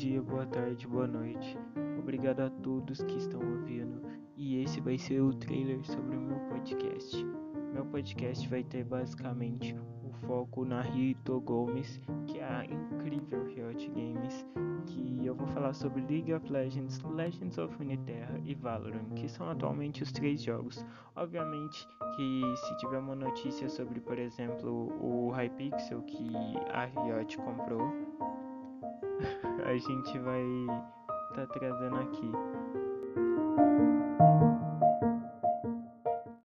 dia, boa tarde, boa noite. Obrigado a todos que estão ouvindo. E esse vai ser o trailer sobre o meu podcast. Meu podcast vai ter basicamente o foco na Rito Gomes, que é a incrível Riot Games, que eu vou falar sobre League of Legends, Legends of Runeterra e Valorant, que são atualmente os três jogos. Obviamente que se tiver uma notícia sobre, por exemplo, o Hypixel que a Riot comprou, a gente vai estar tá trazendo aqui.